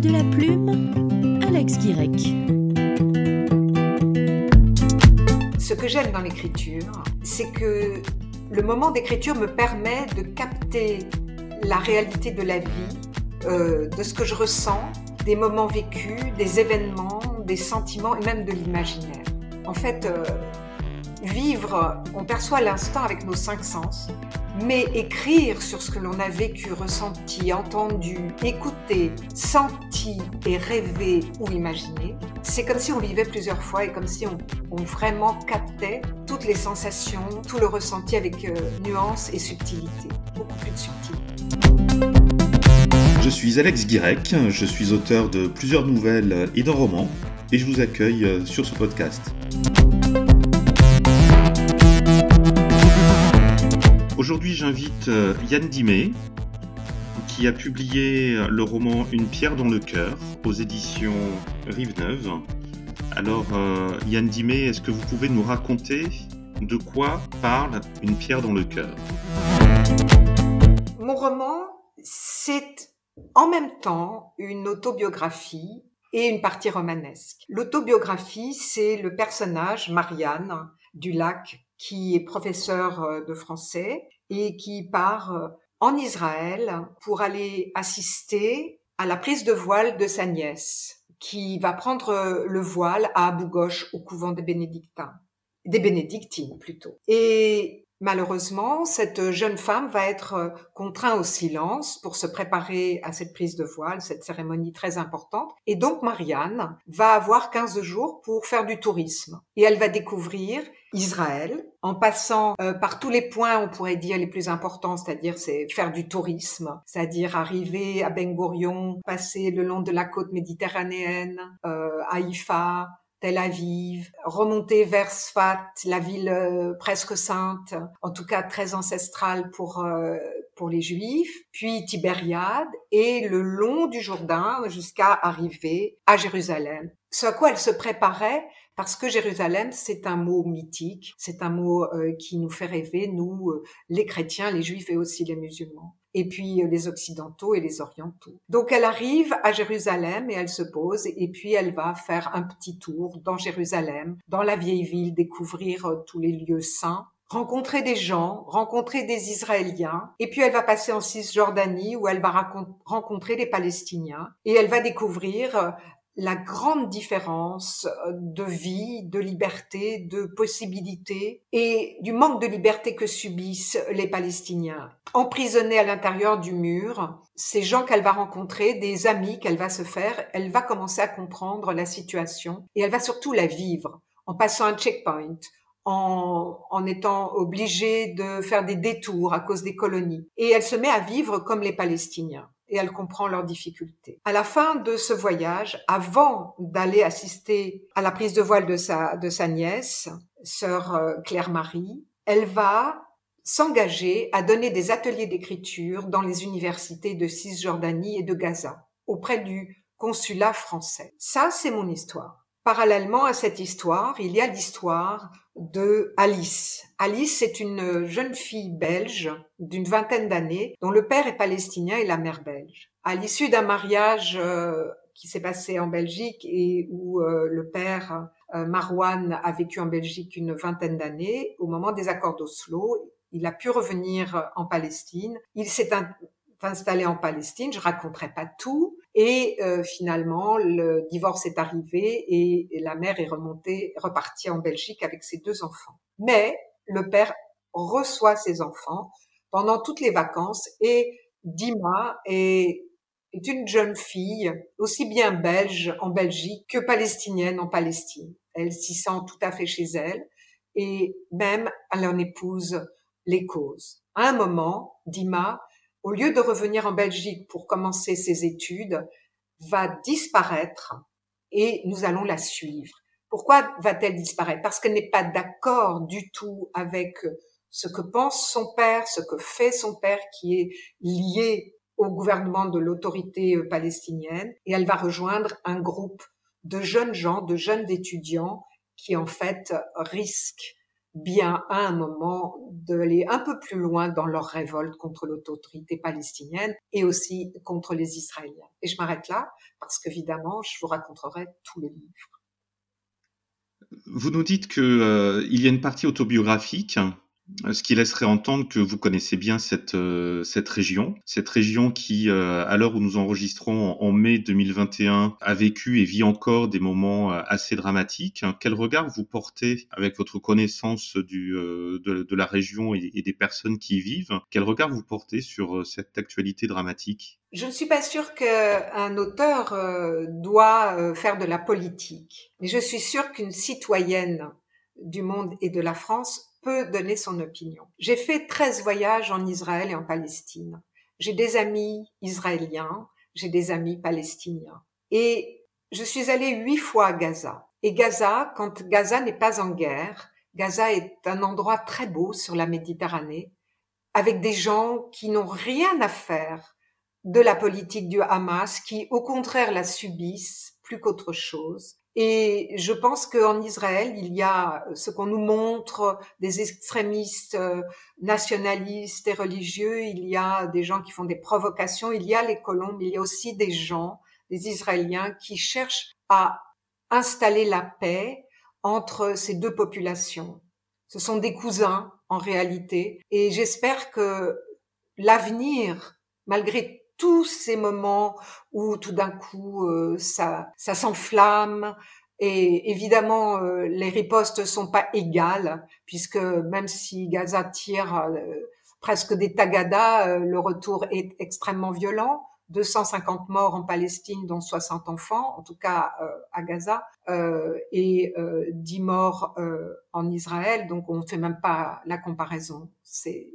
de la plume, Alex Guirec. Ce que j'aime dans l'écriture, c'est que le moment d'écriture me permet de capter la réalité de la vie, euh, de ce que je ressens, des moments vécus, des événements, des sentiments et même de l'imaginaire. En fait, euh, vivre, on perçoit l'instant avec nos cinq sens, mais écrire sur ce que l'on a vécu, ressenti, entendu, écouté, senti et rêvé ou imaginé, c'est comme si on vivait plusieurs fois et comme si on, vraiment captait toutes les sensations, tout le ressenti avec euh, nuance et subtilité, beaucoup plus de subtilité. Je suis Alex Guirec, je suis auteur de plusieurs nouvelles et d'un roman, et je vous accueille euh, sur ce podcast. Aujourd'hui, j'invite euh, Yann Dimé, qui a publié le roman Une pierre dans le cœur aux éditions Rive Neuve. Alors, euh, Yann Dimé, est-ce que vous pouvez nous raconter de quoi parle Une pierre dans le cœur? Mon roman, c'est en même temps une autobiographie et une partie romanesque. L'autobiographie, c'est le personnage, Marianne, du lac, qui est professeur euh, de français et qui part euh, en Israël pour aller assister à la prise de voile de sa nièce, qui va prendre le voile à Abu Ghosh au couvent des bénédictins, des bénédictines plutôt. Et Malheureusement, cette jeune femme va être euh, contrainte au silence pour se préparer à cette prise de voile, cette cérémonie très importante. Et donc Marianne va avoir 15 jours pour faire du tourisme. Et elle va découvrir Israël en passant euh, par tous les points, on pourrait dire, les plus importants, c'est-à-dire c'est faire du tourisme, c'est-à-dire arriver à Ben Gurion, passer le long de la côte méditerranéenne, euh, à Haïfa, Tel Aviv, remonter vers Sfat, la ville euh, presque sainte, en tout cas très ancestrale pour euh, pour les Juifs, puis Tibériade et le long du Jourdain jusqu'à arriver à Jérusalem. Ce à quoi elle se préparait parce que Jérusalem, c'est un mot mythique, c'est un mot euh, qui nous fait rêver, nous, les chrétiens, les juifs et aussi les musulmans et puis euh, les occidentaux et les orientaux. Donc elle arrive à Jérusalem et elle se pose et puis elle va faire un petit tour dans Jérusalem, dans la vieille ville, découvrir euh, tous les lieux saints rencontrer des gens, rencontrer des Israéliens, et puis elle va passer en Cisjordanie où elle va rencontrer des Palestiniens, et elle va découvrir euh, la grande différence euh, de vie, de liberté, de possibilités et du manque de liberté que subissent les Palestiniens. Emprisonnés à l'intérieur du mur, ces gens qu'elle va rencontrer, des amis qu'elle va se faire, elle va commencer à comprendre la situation et elle va surtout la vivre en passant un checkpoint, en, en, étant obligée de faire des détours à cause des colonies. Et elle se met à vivre comme les Palestiniens elle comprend leurs difficultés. À la fin de ce voyage, avant d'aller assister à la prise de voile de sa, de sa nièce, sœur euh, Claire-Marie, elle va s'engager à donner des ateliers d'écriture dans les universités de Cisjordanie et de Gaza, auprès du consulat français. Ça, c'est mon histoire. Parallèlement à cette histoire, il y a l'histoire de Alice. Alice, c'est une jeune fille belge d'une vingtaine d'années dont le père est palestinien et la mère belge. À l'issue d'un mariage euh, qui s'est passé en Belgique et où euh, le père euh, Marouane a vécu en Belgique une vingtaine d'années, au moment des accords d'Oslo, il a pu revenir en Palestine. Il s'est installé en Palestine. Je raconterai pas tout. Et euh, finalement, le divorce est arrivé et, la mère est remontée, repartie en Belgique avec ses deux enfants. Mais le père reçoit ses enfants pendant toutes les vacances et Dima est, est une jeune fille aussi bien belge en Belgique que palestinienne en Palestine. Elle s'y sent tout à fait chez elle et même elle en épouse les causes. À un moment, Dima au lieu de revenir en Belgique pour commencer ses études, va disparaître et nous allons la suivre. Pourquoi va-t-elle disparaître? Parce qu'elle n'est pas d'accord du tout avec ce que pense son père, ce que fait son père qui est lié au gouvernement de l'autorité palestinienne et elle va rejoindre un groupe de jeunes gens, de jeunes étudiants qui en fait risquent bien à un moment d'aller un peu plus loin dans leur révolte contre l'autorité palestinienne et aussi contre les Israéliens. Et je m'arrête là parce qu'évidemment, je vous raconterai tout le livre. Vous nous dites qu'il euh, y a une partie autobiographique ce qui laisserait entendre que vous connaissez bien cette, euh, cette région, cette région qui, euh, à l'heure où nous enregistrons en, mai 2021, a vécu et vit encore des moments euh, assez dramatiques. Quel regard vous portez avec votre connaissance de, de, la région et, et, des personnes qui y vivent? Quel regard vous portez sur cette actualité dramatique? Je ne suis pas sûre qu'un auteur doit faire de la politique, mais je suis sûre qu'une citoyenne du monde et de la France peut donner son opinion. J'ai fait 13 voyages en Israël et en Palestine. J'ai des amis israéliens, j'ai des amis palestiniens. Et je suis allée huit fois à Gaza. Et Gaza, quand Gaza n'est pas en guerre, Gaza est un endroit très beau sur la Méditerranée, avec des gens qui n'ont rien à faire de la politique du Hamas, qui au contraire la subissent plus qu'autre chose, et je pense qu'en Israël, il y a ce qu'on nous montre des extrémistes euh, nationalistes et religieux, il y a des gens qui font des provocations, il y a les colombes, il y a aussi des gens, des Israéliens qui cherchent à installer la paix entre ces deux populations. Ce sont des cousins en réalité, et j'espère que l'avenir, malgré tous ces moments où tout d'un coup euh, ça, s'enflamme. Et évidemment, euh, les ripostes sont pas égales, puisque même si Gaza tire euh, presque des tagadas, le retour est extrêmement violent. 250 morts en Palestine, dont 60 enfants, en tout cas à Gaza, et 10 morts en Israël. Donc on ne fait même pas la comparaison. C'est,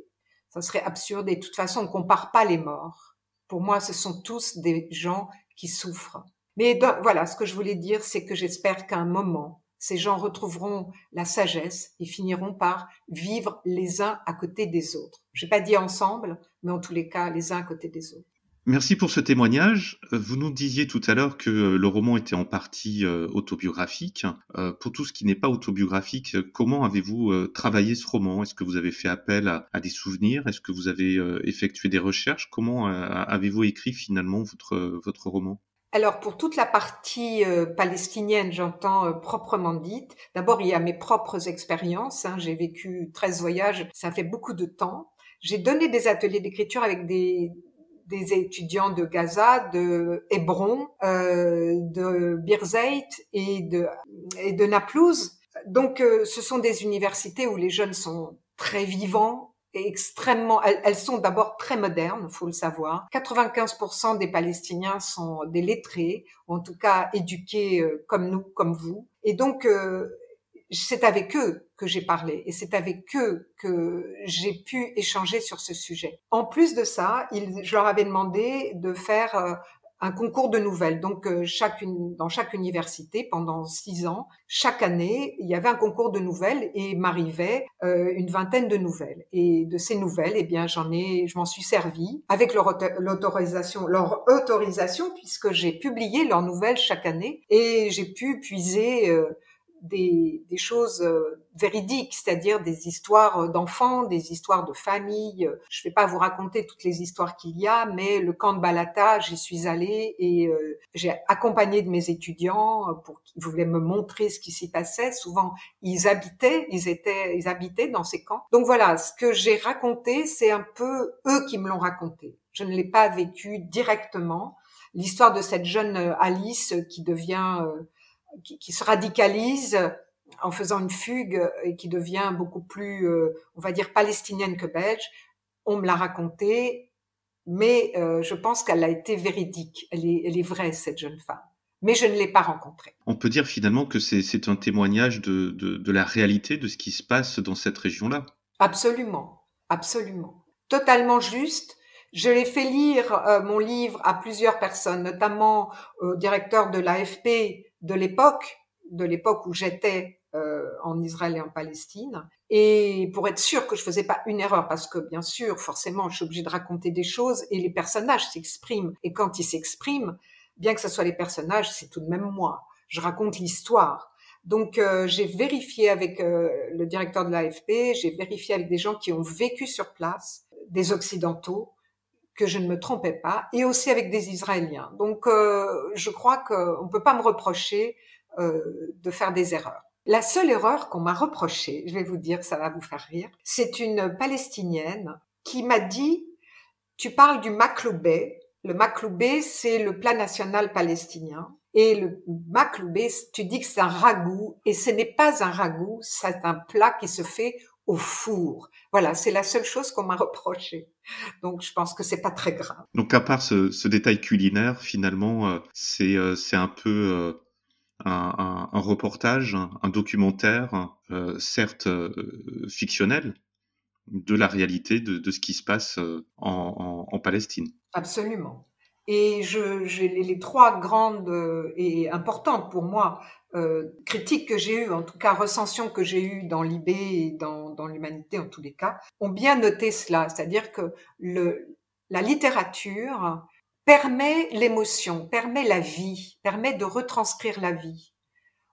ça serait absurde. Et de toute façon, on compare pas les morts. Pour moi, ce sont tous des gens qui souffrent. Mais voilà, ce que je voulais dire, c'est que j'espère qu'à un moment, ces gens retrouveront la sagesse et finiront par vivre les uns à côté des autres. Je pas dit ensemble, mais en tous les cas, les uns à côté des autres. Merci pour ce témoignage. Vous nous disiez tout à l'heure que le roman était en partie euh, autobiographique. Euh, pour tout ce qui n'est pas autobiographique, comment avez-vous euh, travaillé ce roman? Est-ce que vous avez fait appel à, des souvenirs? Est-ce que vous avez effectué des recherches? Comment avez-vous écrit finalement votre, votre roman? Alors pour toute la partie palestinienne, j'entends proprement dite, d'abord il y a mes propres expériences, hein. j'ai vécu 13 voyages, ça fait beaucoup de temps. J'ai donné des ateliers d'écriture avec des, des étudiants de Gaza, de Hébron, euh, de Birzeit et de, et de Naplouse. Donc, euh, ce sont des universités où les jeunes sont très vivants et extrêmement. Elles, sont d'abord très modernes, faut le savoir. 95% des Palestiniens sont des lettrés, en tout cas éduqués euh, comme nous, comme vous. Et donc, euh, c'est avec eux que j'ai parlé et c'est avec eux que j'ai pu échanger sur ce sujet. En plus de ça, je leur avais demandé de faire euh, un concours de nouvelles. Donc, euh, chaque, dans chaque université, pendant six ans, chaque année, il y avait un concours de nouvelles et m'arrivait euh, une vingtaine de nouvelles. Et de ces nouvelles, eh bien, j'en ai, je m'en suis servi avec leur l'autorisation, leur autorisation, puisque j'ai publié leurs nouvelles chaque année et j'ai pu puiser des, des, choses euh, véridiques, c'est-à-dire des histoires euh, d'enfants, des histoires de famille. Je ne vais pas vous raconter toutes les histoires qu'il y a, mais le camp de Balata, j'y suis allée et euh, j'ai accompagné de mes étudiants pour qu'ils voulaient me montrer ce qui s'y passait. Souvent, ils habitaient, ils étaient, ils habitaient dans ces camps. Donc voilà, ce que j'ai raconté, c'est un peu eux qui me l'ont raconté. Je ne l'ai pas vécu directement. L'histoire de cette jeune Alice qui devient qui, se radicalise en faisant une fugue et qui devient beaucoup plus, euh, on va dire, palestinienne que belge. On me l'a raconté, mais euh, je pense qu'elle a été véridique. Elle est, elle est vraie, cette jeune femme. Mais je ne l'ai pas rencontrée. On peut dire finalement que c'est un témoignage de, de, de la réalité de ce qui se passe dans cette région-là. Absolument, absolument. Totalement juste. Je l'ai fait lire euh, mon livre à plusieurs personnes, notamment au directeur de l'AFP de l'époque, de l'époque où j'étais euh, en Israël et en Palestine, et pour être sûr que je faisais pas une erreur, parce que bien sûr, forcément, je suis obligée de raconter des choses et les personnages s'expriment. Et quand ils s'expriment, bien que ce soit les personnages, c'est tout de même moi. Je raconte l'histoire. Donc euh, j'ai vérifié avec euh, le directeur de l'AFP, j'ai vérifié avec des gens qui ont vécu sur place, des Occidentaux, que je ne me trompais pas, et aussi avec des Israéliens. Donc euh, je crois qu'on ne peut pas me reprocher de faire des erreurs. La seule erreur qu'on m'a reprochée, je vais vous dire, ça va vous faire rire, c'est une Palestinienne qui m'a dit, tu parles du makloubé. Le makloubé, c'est le plat national palestinien. Et le makloubé, tu dis que c'est un ragoût, et ce n'est pas un ragoût, c'est un plat qui se fait au four. Voilà, c'est la seule chose qu'on m'a reproché. Donc je pense que c'est pas très grave. Donc à part ce, détail culinaire, finalement, euh, c'est euh, c'est un peu euh, un, reportage, un, documentaire, certes fictionnel, de la réalité de, ce qui se passe en Palestine. Absolument. Et je, j'ai les trois grandes et importantes pour moi euh, critiques que j'ai eues, en tout cas recensions que j'ai eues dans l'IB et dans, dans l'humanité en tous les cas, ont bien noté cela. C'est-à-dire que le, la littérature permet l'émotion, permet la vie, permet de retranscrire la vie.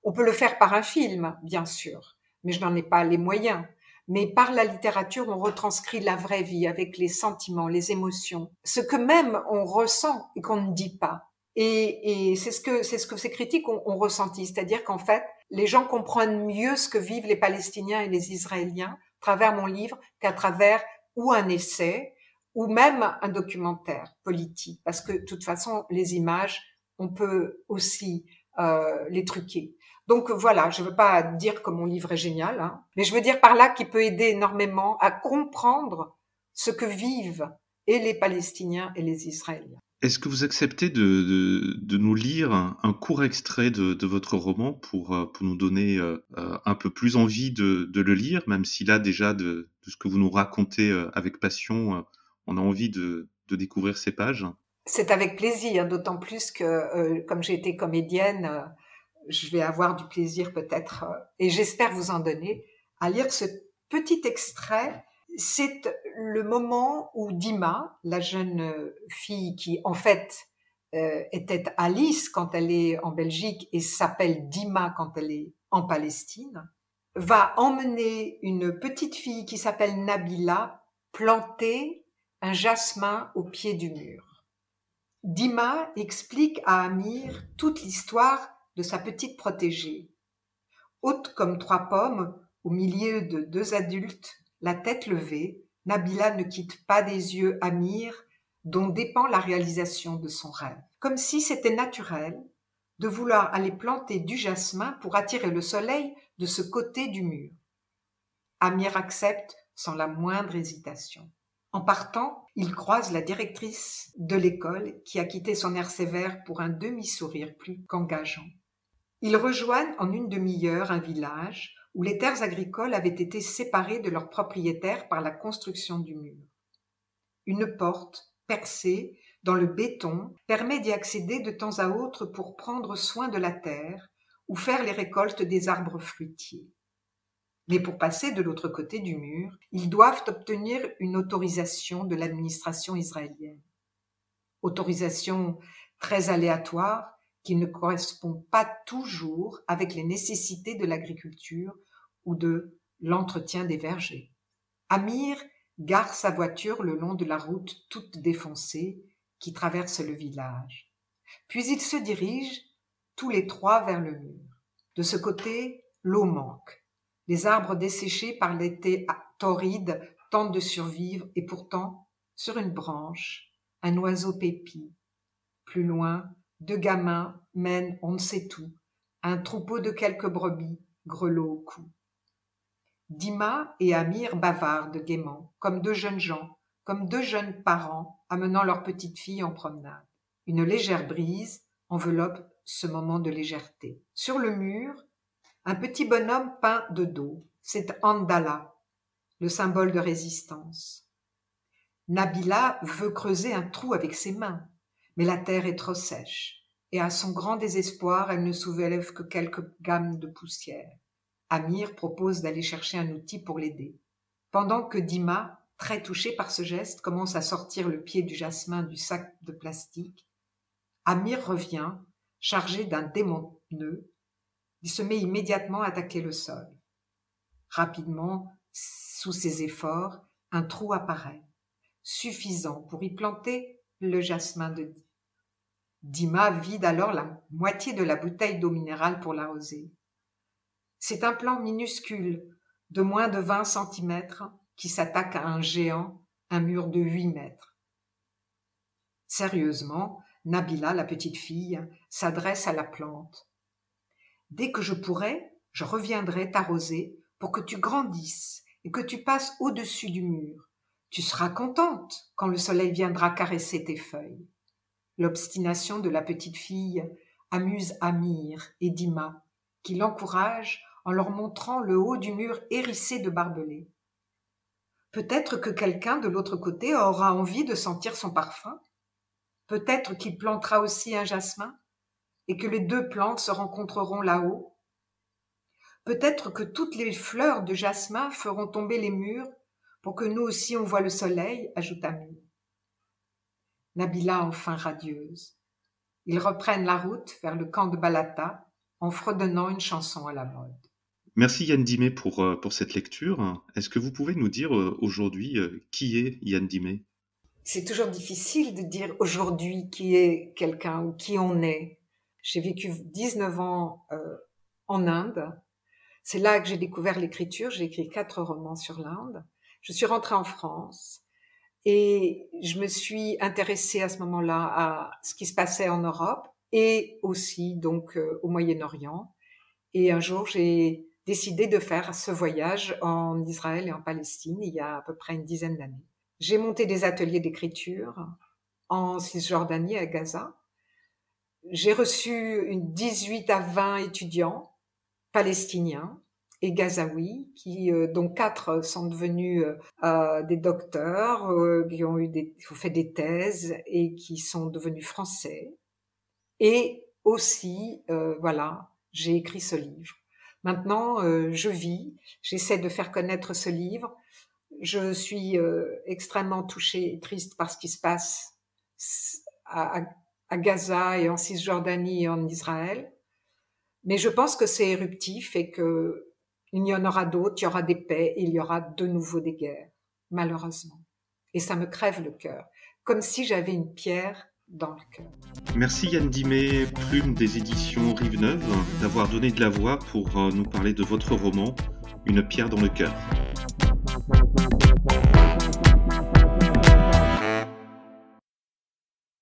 On peut le faire par un film, bien sûr, mais je n'en ai pas les moyens mais par la littérature, on retranscrit la vraie vie avec les sentiments, les émotions, ce que même on ressent et qu'on ne dit pas. Et, et c'est ce que c'est ce que ces critiques ont, ont ressenti, c'est-à-dire qu'en fait, les gens comprennent mieux ce que vivent les Palestiniens et les Israéliens à travers mon livre qu'à travers ou un essai ou même un documentaire politique, parce que de toute façon, les images, on peut aussi euh, les truquer. Donc voilà, je ne veux pas dire que mon livre est génial, hein, mais je veux dire par là qu'il peut aider énormément à comprendre ce que vivent et les Palestiniens et les Israéliens. Est-ce que vous acceptez de, de, nous lire un, court extrait de, de, votre roman pour, euh, pour nous donner euh, euh, un peu plus envie de, le lire, même si là déjà de, ce que vous nous racontez avec passion, on a envie de, découvrir ces pages? C'est avec plaisir, d'autant plus que comme j'ai été comédienne, je vais avoir du plaisir peut-être, et j'espère vous en donner, à lire ce petit extrait. C'est le moment où Dima, la jeune fille qui en fait euh, était Alice quand elle est en Belgique et s'appelle Dima quand elle est en Palestine, va emmener une petite fille qui s'appelle Nabila planter un jasmin au pied du mur. Dima explique à Amir toute l'histoire de sa petite protégée. Haute comme trois pommes, au milieu de deux adultes, la tête levée, Nabila ne quitte pas des yeux Amir, dont dépend la réalisation de son rêve. Comme si c'était naturel de vouloir aller planter du jasmin pour attirer le soleil de ce côté du mur. Amir accepte sans la moindre hésitation. En partant, il croise la directrice de l'école qui a quitté son air sévère pour un demi-sourire plus qu'engageant. Ils rejoignent en une demi-heure un village où les terres agricoles avaient été séparées de leurs propriétaires par la construction du mur. Une porte, percée dans le béton, permet d'y accéder de temps à autre pour prendre soin de la terre ou faire les récoltes des arbres fruitiers. Mais pour passer de l'autre côté du mur, ils doivent obtenir une autorisation de l'administration israélienne. Autorisation très aléatoire ne correspond pas toujours avec les nécessités de l'agriculture ou de l'entretien des vergers. Amir gare sa voiture le long de la route toute défoncée qui traverse le village. Puis ils se dirigent tous les trois vers le mur. De ce côté, l'eau manque. Les arbres desséchés par l'été torride tentent de survivre et pourtant, sur une branche, un oiseau pépit. Plus loin, deux gamins mènent on ne sait où, un troupeau de quelques brebis, grelots au cou. Dima et Amir bavardent gaiement, comme deux jeunes gens, comme deux jeunes parents amenant leur petite fille en promenade. Une légère brise enveloppe ce moment de légèreté. Sur le mur, un petit bonhomme peint de dos. C'est Andala, le symbole de résistance. Nabila veut creuser un trou avec ses mains. Mais la terre est trop sèche, et à son grand désespoir, elle ne soulève que quelques gammes de poussière. Amir propose d'aller chercher un outil pour l'aider. Pendant que Dima, très touché par ce geste, commence à sortir le pied du jasmin du sac de plastique, Amir revient, chargé d'un démon-pneu, Il se met immédiatement à attaquer le sol. Rapidement, sous ses efforts, un trou apparaît, suffisant pour y planter le jasmin de Dima vide alors la moitié de la bouteille d'eau minérale pour l'arroser. C'est un plan minuscule, de moins de 20 centimètres, qui s'attaque à un géant, un mur de 8 mètres. Sérieusement, Nabila, la petite fille, s'adresse à la plante. Dès que je pourrai, je reviendrai t'arroser pour que tu grandisses et que tu passes au-dessus du mur. Tu seras contente quand le soleil viendra caresser tes feuilles. L'obstination de la petite fille amuse Amir et Dima, qui l'encouragent en leur montrant le haut du mur hérissé de barbelés. Peut-être que quelqu'un de l'autre côté aura envie de sentir son parfum. Peut-être qu'il plantera aussi un jasmin et que les deux plantes se rencontreront là-haut. Peut-être que toutes les fleurs de jasmin feront tomber les murs pour que nous aussi on voit le soleil, ajouta Amir. Nabila enfin radieuse. Ils reprennent la route vers le camp de Balata en fredonnant une chanson à la mode. Merci Yann Dimé pour, euh, pour cette lecture. Est-ce que vous pouvez nous dire euh, aujourd'hui euh, qui est Yann Dimé? C'est toujours difficile de dire aujourd'hui qui est quelqu'un ou qui on est. J'ai vécu 19 ans en Inde. C'est là que j'ai découvert l'écriture. J'ai écrit quatre romans sur l'Inde. Je suis rentrée en France. Et je me suis intéressée à ce moment-là à ce qui se passait en Europe et aussi donc euh, au Moyen-Orient. Et un jour, j'ai décidé de faire ce voyage en Israël et en Palestine il y a à peu près une dizaine d'années. J'ai monté des ateliers d'écriture en Cisjordanie à Gaza. J'ai reçu une 18 à 20 étudiants palestiniens et Gazaoui, qui euh, dont quatre sont devenus euh, euh, des docteurs, qui ont eu des, fait des thèses et qui sont devenus français. Et aussi, voilà, j'ai écrit ce livre. Maintenant, je vis, j'essaie de faire connaître ce livre. Je suis extrêmement touchée et triste par ce qui se passe à, à Gaza et en Cisjordanie et en Israël. Mais je pense que c'est éruptif et que il y en aura d'autres, il y aura des paix, il y aura de nouveau des guerres, malheureusement. Et ça me crève le cœur, comme si j'avais une pierre dans le cœur. Merci Yann Dimé, plume des éditions Rive Neuve, d'avoir donné de la voix pour euh, nous parler de votre roman Une pierre dans le cœur.